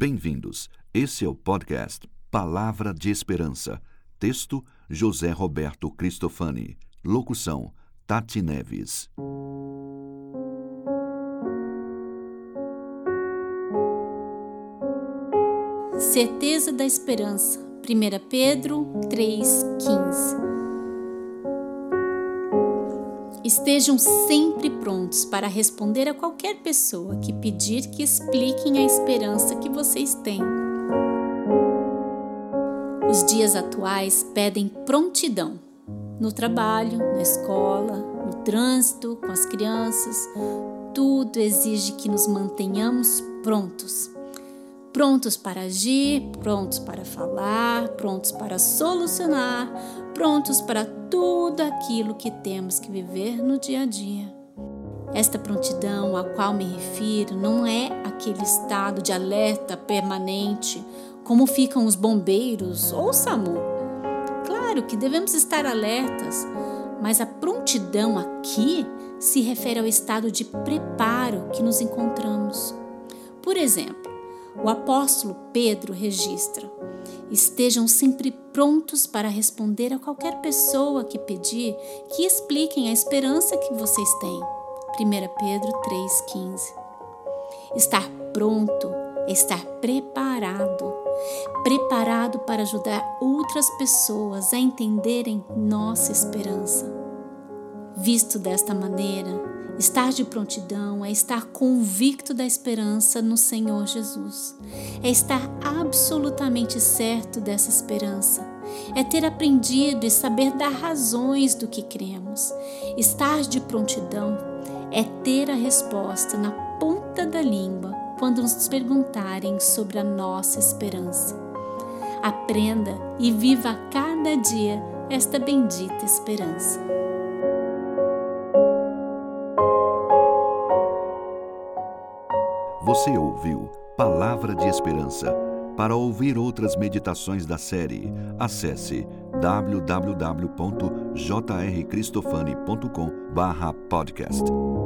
Bem-vindos. Esse é o podcast Palavra de Esperança. Texto: José Roberto Cristofani. Locução: Tati Neves. Certeza da Esperança. 1 Pedro 3,15 Estejam sempre prontos para responder a qualquer pessoa que pedir que expliquem a esperança que vocês têm. Os dias atuais pedem prontidão no trabalho, na escola, no trânsito, com as crianças. Tudo exige que nos mantenhamos prontos prontos para agir, prontos para falar, prontos para solucionar, prontos para tudo aquilo que temos que viver no dia a dia. Esta prontidão a qual me refiro não é aquele estado de alerta permanente, como ficam os bombeiros ou o SAMU. Claro que devemos estar alertas, mas a prontidão aqui se refere ao estado de preparo que nos encontramos. Por exemplo, o apóstolo Pedro registra: Estejam sempre prontos para responder a qualquer pessoa que pedir que expliquem a esperança que vocês têm. 1 Pedro 3,15. Estar pronto é estar preparado preparado para ajudar outras pessoas a entenderem nossa esperança. Visto desta maneira, Estar de prontidão é estar convicto da esperança no Senhor Jesus. É estar absolutamente certo dessa esperança. É ter aprendido e saber dar razões do que cremos. Estar de prontidão é ter a resposta na ponta da língua quando nos perguntarem sobre a nossa esperança. Aprenda e viva cada dia esta bendita esperança. Você ouviu Palavra de Esperança. Para ouvir outras meditações da série, acesse www.jrcristofani.com/podcast.